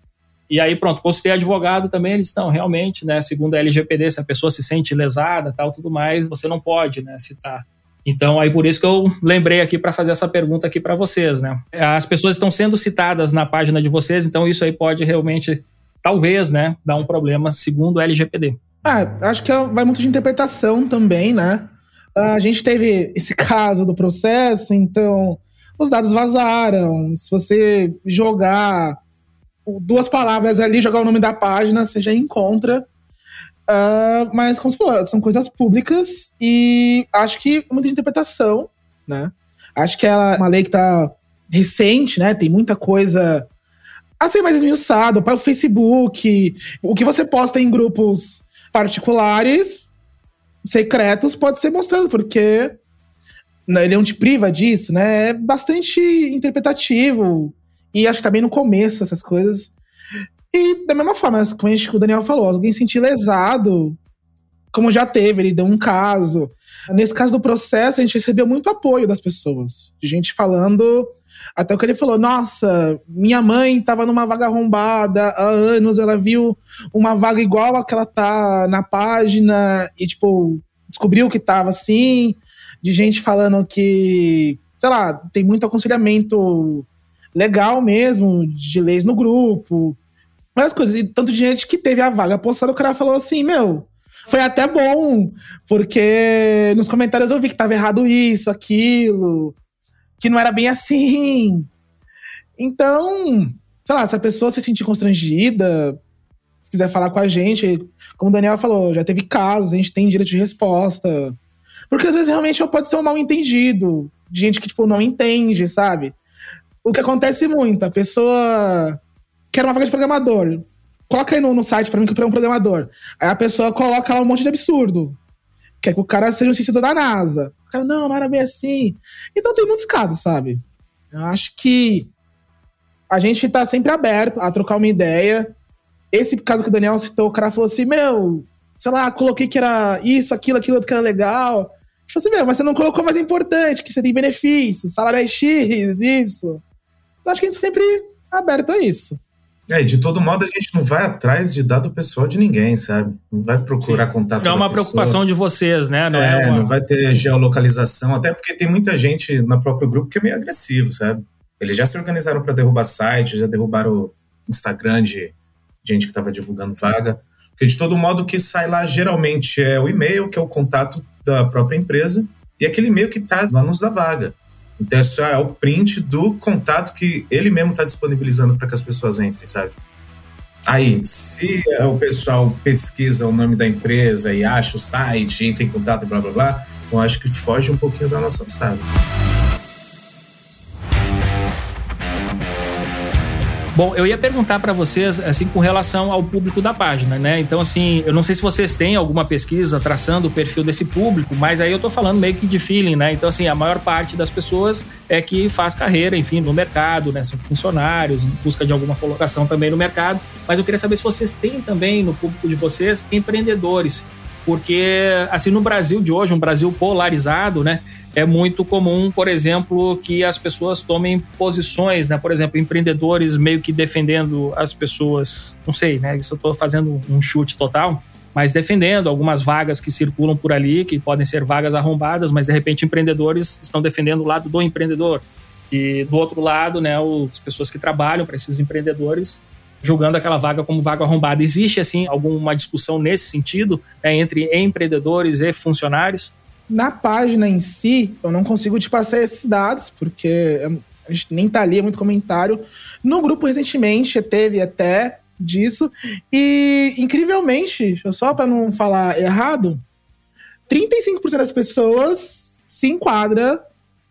E aí, pronto, consultei advogado também, eles estão realmente, né? Segundo a LGPD, se a pessoa se sente lesada, tal, tudo mais, você não pode, né, citar. Então, aí por isso que eu lembrei aqui para fazer essa pergunta aqui para vocês, né? As pessoas estão sendo citadas na página de vocês, então isso aí pode realmente talvez, né, dar um problema segundo o LGPD. Ah, acho que é, vai muito de interpretação também, né? A gente teve esse caso do processo, então os dados vazaram. Se você jogar duas palavras ali, jogar o nome da página, você já encontra. Uh, mas, como você falou, são coisas públicas e acho que muita interpretação, né? Acho que é uma lei que tá recente, né? Tem muita coisa a ser mais esmiuçado para o Facebook. O que você posta em grupos particulares, secretos, pode ser mostrado, porque né, ele não te priva disso, né? É bastante interpretativo. E acho que tá bem no começo essas coisas. E da mesma forma, como o Daniel falou, alguém sentir lesado, como já teve, ele deu um caso. Nesse caso do processo, a gente recebeu muito apoio das pessoas. De gente falando até que ele falou: nossa, minha mãe tava numa vaga arrombada há anos, ela viu uma vaga igual a que ela tá na página e, tipo, descobriu que tava assim. De gente falando que, sei lá, tem muito aconselhamento legal mesmo, de leis no grupo, várias coisas. E tanto de gente que teve a vaga postada, o cara falou assim: meu, foi até bom, porque nos comentários eu vi que tava errado isso, aquilo, que não era bem assim. Então, sei lá, se a pessoa se sentir constrangida, quiser falar com a gente, como o Daniel falou, já teve casos, a gente tem direito de resposta. Porque às vezes realmente pode ser um mal entendido, de gente que, tipo, não entende, sabe? O que acontece muito, a pessoa quer uma vaga de programador, coloca aí no, no site para mim que eu um programador. Aí a pessoa coloca lá um monte de absurdo. Quer que o cara seja um cientista da NASA. O cara, não, não era bem assim. Então tem muitos casos, sabe? Eu acho que a gente tá sempre aberto a trocar uma ideia. Esse caso que o Daniel citou, o cara falou assim: Meu, sei lá, coloquei que era isso, aquilo, aquilo que era legal. Falei assim: Meu, mas você não colocou mais importante, que você tem benefícios, salário é X, Y. Então acho que a gente sempre é aberto a isso. É, de todo modo a gente não vai atrás de dado pessoal de ninguém, sabe? Não vai procurar Sim. contato. Não é uma preocupação de vocês, né? Não é, é uma... não vai ter geolocalização, até porque tem muita gente no próprio grupo que é meio agressivo, sabe? Eles já se organizaram para derrubar site, já derrubaram o Instagram de gente que estava divulgando vaga. Porque de todo modo o que sai lá geralmente é o e-mail, que é o contato da própria empresa, e aquele e-mail que está no anúncio da vaga. Então, isso é o print do contato que ele mesmo está disponibilizando para que as pessoas entrem, sabe? Aí, se o pessoal pesquisa o nome da empresa e acha o site, entra em contato e blá blá blá, eu acho que foge um pouquinho da nossa sabe? Bom, eu ia perguntar para vocês, assim, com relação ao público da página, né? Então, assim, eu não sei se vocês têm alguma pesquisa traçando o perfil desse público, mas aí eu tô falando meio que de feeling, né? Então, assim, a maior parte das pessoas é que faz carreira, enfim, no mercado, né? São funcionários, em busca de alguma colocação também no mercado. Mas eu queria saber se vocês têm também no público de vocês empreendedores porque assim no Brasil de hoje, um Brasil polarizado, né, é muito comum, por exemplo, que as pessoas tomem posições, né, por exemplo, empreendedores meio que defendendo as pessoas, não sei, né, isso eu estou fazendo um chute total, mas defendendo algumas vagas que circulam por ali, que podem ser vagas arrombadas, mas de repente empreendedores estão defendendo o lado do empreendedor. E do outro lado, né, as pessoas que trabalham para esses empreendedores julgando aquela vaga como vaga arrombada. Existe, assim, alguma discussão nesse sentido é, entre empreendedores e funcionários? Na página em si, eu não consigo te passar esses dados, porque é, a gente nem tá ali, é muito comentário. No grupo, recentemente, teve até disso. E, incrivelmente, só para não falar errado, 35% das pessoas se enquadra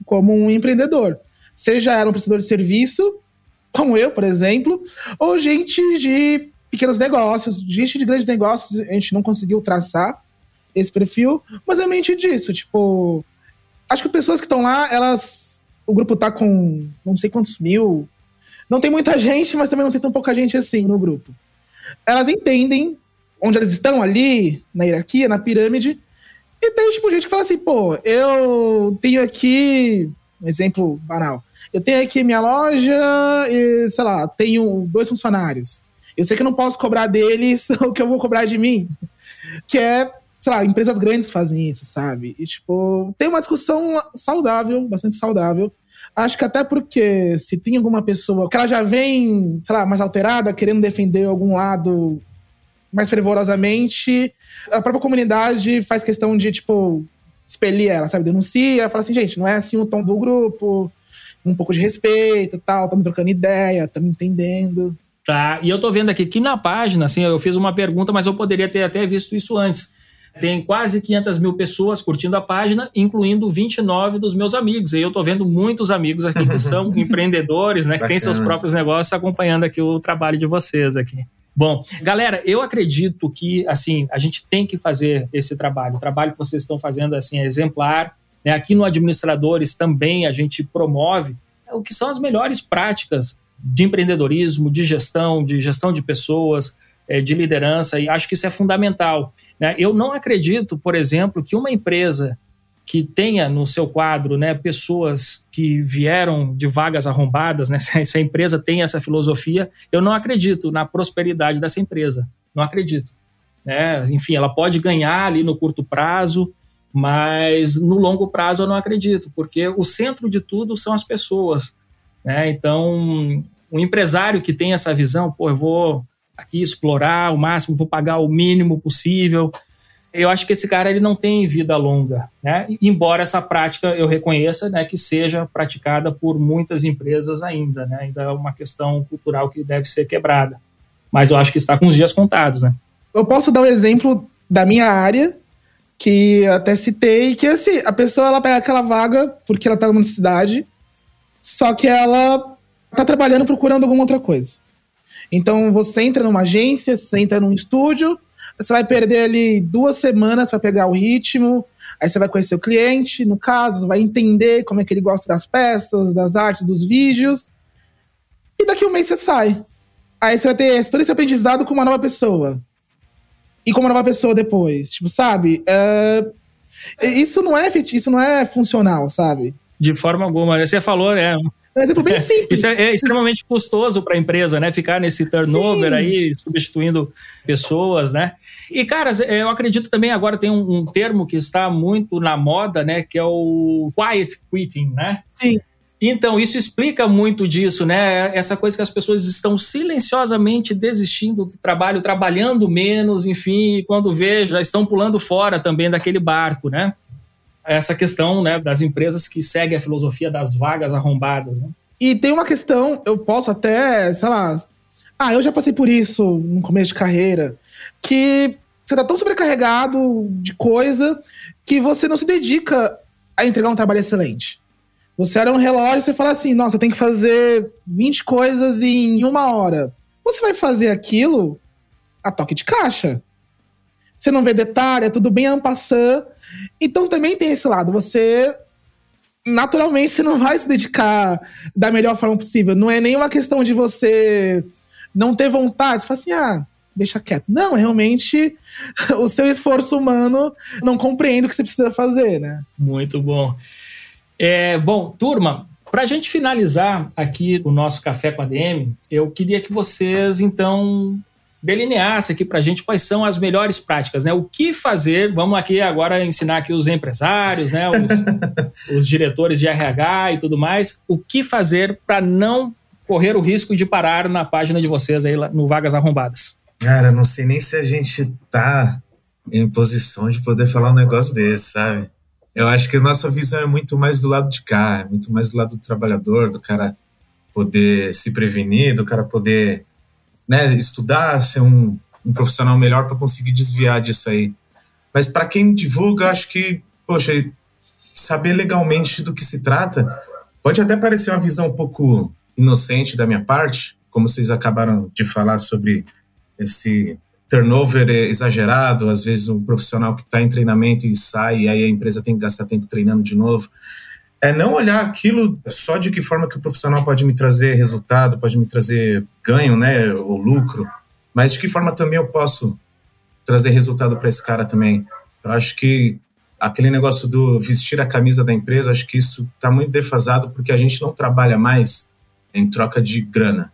como um empreendedor. Seja ela um prestador de serviço como eu, por exemplo, ou gente de pequenos negócios, gente de grandes negócios, a gente não conseguiu traçar esse perfil, mas é mente disso, tipo, acho que pessoas que estão lá, elas, o grupo tá com não sei quantos mil, não tem muita gente, mas também não tem tão pouca gente assim no grupo. Elas entendem onde elas estão ali, na hierarquia, na pirâmide, e tem, tipo, gente que fala assim, pô, eu tenho aqui, um exemplo banal, eu tenho aqui minha loja e, sei lá, tenho dois funcionários. Eu sei que eu não posso cobrar deles o que eu vou cobrar de mim. Que é, sei lá, empresas grandes fazem isso, sabe? E, tipo, tem uma discussão saudável, bastante saudável. Acho que até porque se tem alguma pessoa que ela já vem, sei lá, mais alterada, querendo defender algum lado mais fervorosamente, a própria comunidade faz questão de, tipo, expelir ela, sabe? Denuncia, fala assim, gente, não é assim o tom do grupo, um pouco de respeito e tal, estamos trocando ideia, estamos entendendo. Tá, e eu tô vendo aqui que na página, assim, eu fiz uma pergunta, mas eu poderia ter até visto isso antes. Tem quase 500 mil pessoas curtindo a página, incluindo 29 dos meus amigos. E eu tô vendo muitos amigos aqui que são empreendedores, né, que têm seus próprios negócios, acompanhando aqui o trabalho de vocês aqui. Bom, galera, eu acredito que assim a gente tem que fazer esse trabalho. O trabalho que vocês estão fazendo assim é exemplar. Né? Aqui no Administradores também a gente promove o que são as melhores práticas de empreendedorismo, de gestão, de gestão de pessoas, é, de liderança, e acho que isso é fundamental. Né? Eu não acredito, por exemplo, que uma empresa que tenha no seu quadro né, pessoas que vieram de vagas arrombadas, né, se a empresa tem essa filosofia, eu não acredito na prosperidade dessa empresa. Não acredito. Né? Enfim, ela pode ganhar ali no curto prazo, mas no longo prazo eu não acredito, porque o centro de tudo são as pessoas. Né? Então, um empresário que tem essa visão, pô, eu vou aqui explorar o máximo, vou pagar o mínimo possível. Eu acho que esse cara ele não tem vida longa, né? Embora essa prática eu reconheça, né, que seja praticada por muitas empresas ainda, né? Ainda é uma questão cultural que deve ser quebrada. Mas eu acho que está com os dias contados, né? Eu posso dar um exemplo da minha área, que até citei, que assim, a pessoa ela pega aquela vaga porque ela está numa cidade, só que ela está trabalhando procurando alguma outra coisa. Então você entra numa agência, você entra num estúdio, você vai perder ali duas semanas para pegar o ritmo, aí você vai conhecer o cliente, no caso, vai entender como é que ele gosta das peças, das artes, dos vídeos. E daqui um mês você sai. Aí você vai ter todo esse aprendizado com uma nova pessoa. E com uma nova pessoa depois. Tipo, sabe? É... Isso não é isso não é funcional, sabe? De forma alguma. Você falou, é. Um exemplo bem simples. Isso é, é extremamente custoso para a empresa, né? Ficar nesse turnover Sim. aí, substituindo pessoas, né? E, cara, eu acredito também agora tem um, um, termo que está muito na moda, né? Que é o quiet quitting, né? Sim. Então, isso explica muito disso, né? Essa coisa que as pessoas estão silenciosamente desistindo do trabalho, trabalhando menos, enfim, quando vê, já estão pulando fora também daquele barco, né? Essa questão né, das empresas que seguem a filosofia das vagas arrombadas. Né? E tem uma questão, eu posso até, sei lá, ah, eu já passei por isso no começo de carreira, que você tá tão sobrecarregado de coisa que você não se dedica a entregar um trabalho excelente. Você olha um relógio e você fala assim, nossa, eu tenho que fazer 20 coisas em uma hora. Você vai fazer aquilo a toque de caixa você não vê detalhe, é tudo bem ampassando. Então também tem esse lado, você naturalmente você não vai se dedicar da melhor forma possível. Não é nenhuma questão de você não ter vontade, você fala assim, ah, deixa quieto. Não, é realmente o seu esforço humano não compreende o que você precisa fazer, né? Muito bom. É, bom, turma, para a gente finalizar aqui o nosso Café com a DM, eu queria que vocês, então, delineasse aqui para a gente quais são as melhores práticas, né? O que fazer? Vamos aqui agora ensinar aqui os empresários, né? Os, os diretores de RH e tudo mais. O que fazer para não correr o risco de parar na página de vocês aí no Vagas Arrombadas? Cara, não sei nem se a gente tá em posição de poder falar um negócio desse, sabe? Eu acho que a nossa visão é muito mais do lado de cá, é muito mais do lado do trabalhador, do cara poder se prevenir, do cara poder né, estudar, ser um, um profissional melhor para conseguir desviar disso aí. Mas para quem divulga, acho que, poxa, saber legalmente do que se trata pode até parecer uma visão um pouco inocente da minha parte, como vocês acabaram de falar sobre esse turnover exagerado, às vezes um profissional que está em treinamento e sai, e aí a empresa tem que gastar tempo treinando de novo é não olhar aquilo só de que forma que o profissional pode me trazer resultado, pode me trazer ganho, né, ou lucro, mas de que forma também eu posso trazer resultado para esse cara também. Eu acho que aquele negócio do vestir a camisa da empresa, acho que isso está muito defasado porque a gente não trabalha mais em troca de grana.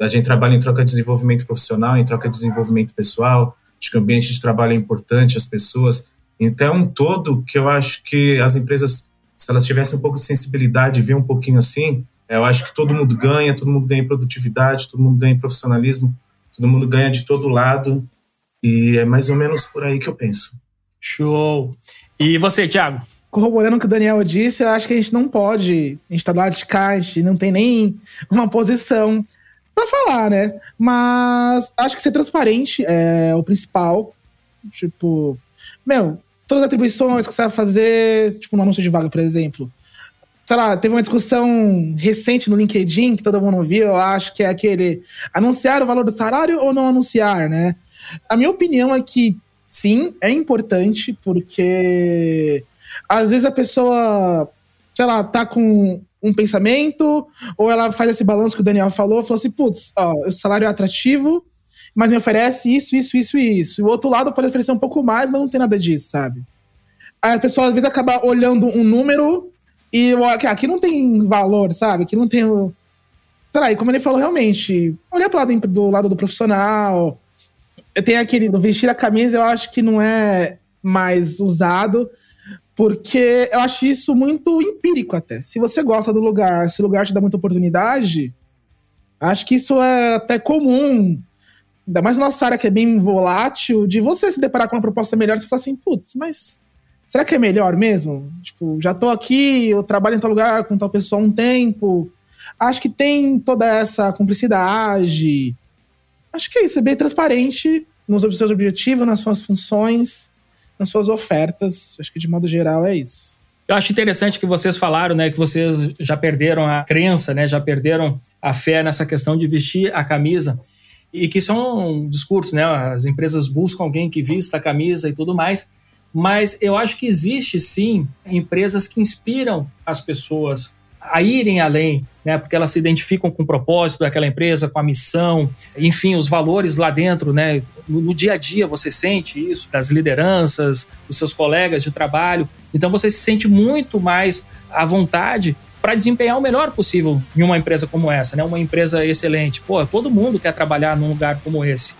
A gente trabalha em troca de desenvolvimento profissional, em troca de desenvolvimento pessoal. Acho que o ambiente de trabalho é importante, as pessoas. Então, é um todo que eu acho que as empresas se elas tivessem um pouco de sensibilidade, ver um pouquinho assim, é, eu acho que todo mundo ganha, todo mundo ganha em produtividade, todo mundo ganha em profissionalismo, todo mundo ganha de todo lado. E é mais ou menos por aí que eu penso. Show! E você, Thiago? Corroborando o que o Daniel disse, eu acho que a gente não pode. A gente tá do lado de cá, a gente não tem nem uma posição para falar, né? Mas acho que ser transparente é o principal. Tipo, meu, todas as atribuições que você vai fazer, tipo no anúncio de vaga, por exemplo. Sei lá, teve uma discussão recente no LinkedIn que todo mundo viu, eu acho que é aquele anunciar o valor do salário ou não anunciar, né? A minha opinião é que sim, é importante, porque às vezes a pessoa, sei lá, tá com um pensamento, ou ela faz esse balanço que o Daniel falou, falou assim, putz, ó, o salário é atrativo, mas me oferece isso, isso, isso e isso. E o outro lado pode oferecer um pouco mais, mas não tem nada disso, sabe? Aí a pessoa às vezes acaba olhando um número e aqui não tem valor, sabe? Aqui não tem o. Sei lá, e como ele falou, realmente, olhar pro lado do lado do profissional. Tenho aquele do vestir a camisa, eu acho que não é mais usado. Porque eu acho isso muito empírico até. Se você gosta do lugar, se o lugar te dá muita oportunidade, acho que isso é até comum. Ainda mais na nossa área que é bem volátil, de você se deparar com uma proposta melhor, você fala assim, putz, mas será que é melhor mesmo? Tipo, já tô aqui, eu trabalho em tal lugar com tal pessoa há um tempo. Acho que tem toda essa cumplicidade. Acho que é isso, é bem transparente nos seus objetivos, nas suas funções nas suas ofertas. Acho que de modo geral é isso. Eu acho interessante que vocês falaram, né, que vocês já perderam a crença, né, já perderam a fé nessa questão de vestir a camisa e que isso é um discurso, né? As empresas buscam alguém que vista a camisa e tudo mais, mas eu acho que existe sim empresas que inspiram as pessoas a irem além, né? Porque elas se identificam com o propósito daquela empresa, com a missão, enfim, os valores lá dentro, né? No, no, dia a dia você sente isso das lideranças, dos seus colegas de trabalho. Então você se sente muito mais à vontade para desempenhar o melhor possível em uma empresa como essa, né? Uma empresa excelente. Pô, todo mundo quer trabalhar num lugar como esse.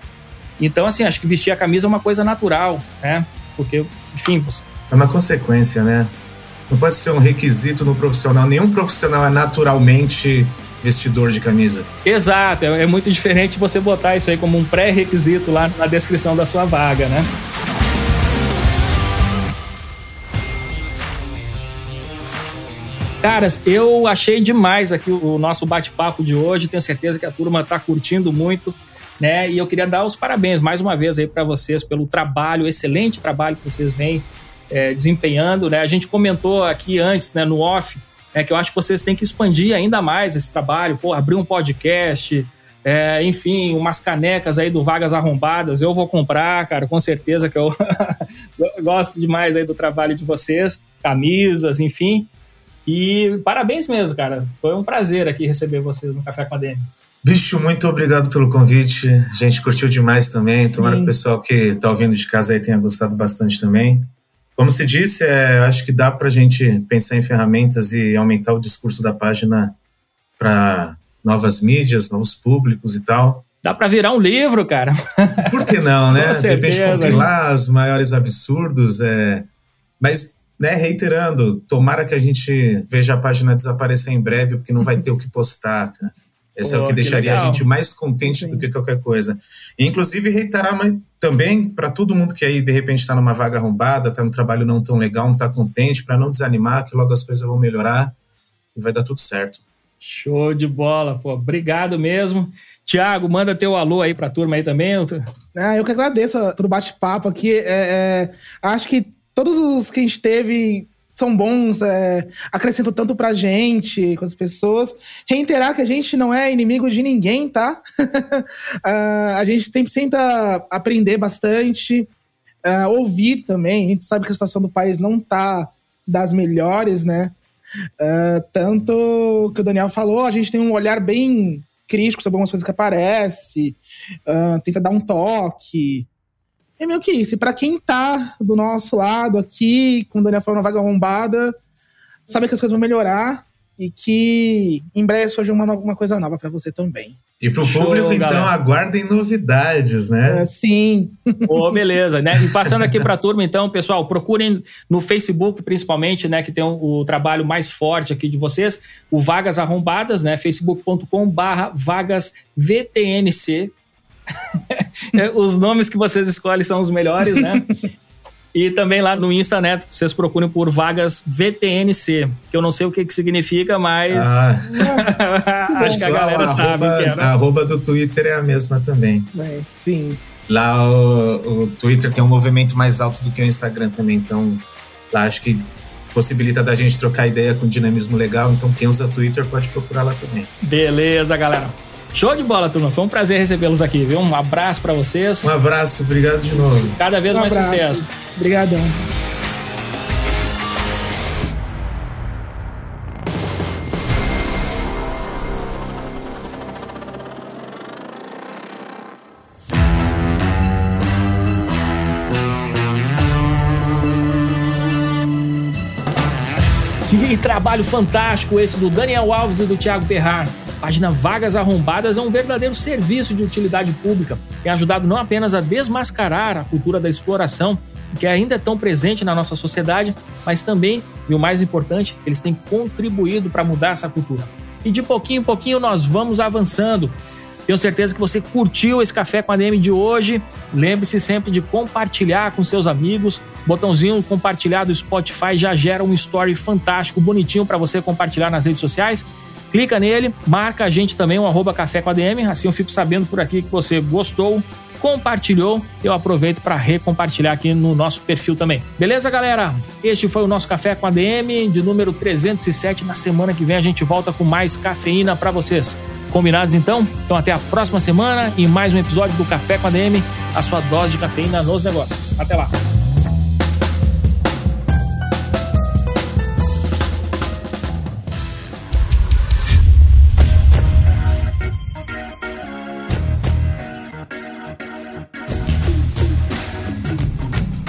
Então, assim, acho que vestir a camisa é uma coisa natural, né? Porque, enfim. É uma consequência, né? Não pode ser um requisito no profissional. Nenhum profissional é naturalmente vestidor de camisa. Exato, é, é muito diferente você botar isso aí como um pré-requisito lá na descrição da sua vaga, né? Caras, eu achei demais aqui o nosso bate-papo de hoje. Tenho certeza que a turma está curtindo muito, né? E eu queria dar os parabéns mais uma vez aí para vocês pelo trabalho, excelente trabalho que vocês vêm é, desempenhando. Né? A gente comentou aqui antes, né, no off, é, que eu acho que vocês têm que expandir ainda mais esse trabalho, pô, abrir um podcast, é, enfim, umas canecas aí do Vagas Arrombadas, eu vou comprar, cara, com certeza que eu gosto demais aí do trabalho de vocês, camisas, enfim. E parabéns mesmo, cara. Foi um prazer aqui receber vocês no Café com a Demi. Bicho, muito obrigado pelo convite. A gente curtiu demais também. Sim. Tomara que o pessoal que está ouvindo de casa aí tenha gostado bastante também. Como se disse, é, acho que dá para a gente pensar em ferramentas e aumentar o discurso da página para novas mídias, novos públicos e tal. Dá para virar um livro, cara. Por que não, né? De repente compilar os maiores absurdos. É... Mas, né, reiterando, tomara que a gente veja a página desaparecer em breve, porque não vai ter o que postar, cara. Esse Pô, é o que, que deixaria legal. a gente mais contente Sim. do que qualquer coisa. E, inclusive, reiterar também para todo mundo que aí, de repente, está numa vaga arrombada, está num trabalho não tão legal, não está contente, para não desanimar, que logo as coisas vão melhorar e vai dar tudo certo. Show de bola, pô. Obrigado mesmo. Tiago, manda teu alô aí para a turma aí também. Ah, eu que agradeço pelo bate-papo aqui. É, é, acho que todos os que a gente teve são bons, é, acrescentam tanto pra gente, com as pessoas. Reiterar que a gente não é inimigo de ninguém, tá? uh, a gente tem, tenta aprender bastante, uh, ouvir também. A gente sabe que a situação do país não tá das melhores, né? Uh, tanto que o Daniel falou, a gente tem um olhar bem crítico sobre algumas coisas que aparecem, tenta dar um toque é meio que isso. E pra quem tá do nosso lado aqui, com o Daniel falando vaga arrombada, sabe que as coisas vão melhorar e que em breve surge uma, uma coisa nova para você também. E pro Show, público, então, galera. aguardem novidades, né? É, sim. Oh, beleza, né? E passando aqui pra turma, então, pessoal, procurem no Facebook, principalmente, né? Que tem o, o trabalho mais forte aqui de vocês, o Vagas Arrombadas, né? facebook.com barra vagas VTNC, É, os nomes que vocês escolhem são os melhores, né? E também lá no Insta, né? Vocês procurem por vagas VTNC, que eu não sei o que, que significa, mas ah. acho que a galera sabe arroba, que é. A arroba do Twitter é a mesma também. É, sim. Lá o, o Twitter tem um movimento mais alto do que o Instagram também, então lá acho que possibilita da gente trocar ideia com dinamismo legal, então quem usa Twitter pode procurar lá também. Beleza, galera. Show de bola, turma. Foi um prazer recebê-los aqui, viu? Um abraço para vocês. Um abraço, obrigado de novo. Cada vez um mais abraço. sucesso. Obrigadão. Que trabalho fantástico esse do Daniel Alves e do Thiago Ferrar. Página Vagas Arrombadas é um verdadeiro serviço de utilidade pública. Tem ajudado não apenas a desmascarar a cultura da exploração, que ainda é tão presente na nossa sociedade, mas também, e o mais importante, eles têm contribuído para mudar essa cultura. E de pouquinho em pouquinho nós vamos avançando. Tenho certeza que você curtiu esse café com a DM de hoje. Lembre-se sempre de compartilhar com seus amigos. Botãozinho compartilhar do Spotify já gera um story fantástico, bonitinho para você compartilhar nas redes sociais. Clica nele, marca a gente também, um arroba café com a DM, assim eu fico sabendo por aqui que você gostou, compartilhou, eu aproveito para recompartilhar aqui no nosso perfil também. Beleza, galera? Este foi o nosso Café com a DM de número 307. Na semana que vem a gente volta com mais cafeína para vocês. Combinados então? Então até a próxima semana e mais um episódio do Café com a DM, a sua dose de cafeína nos negócios. Até lá.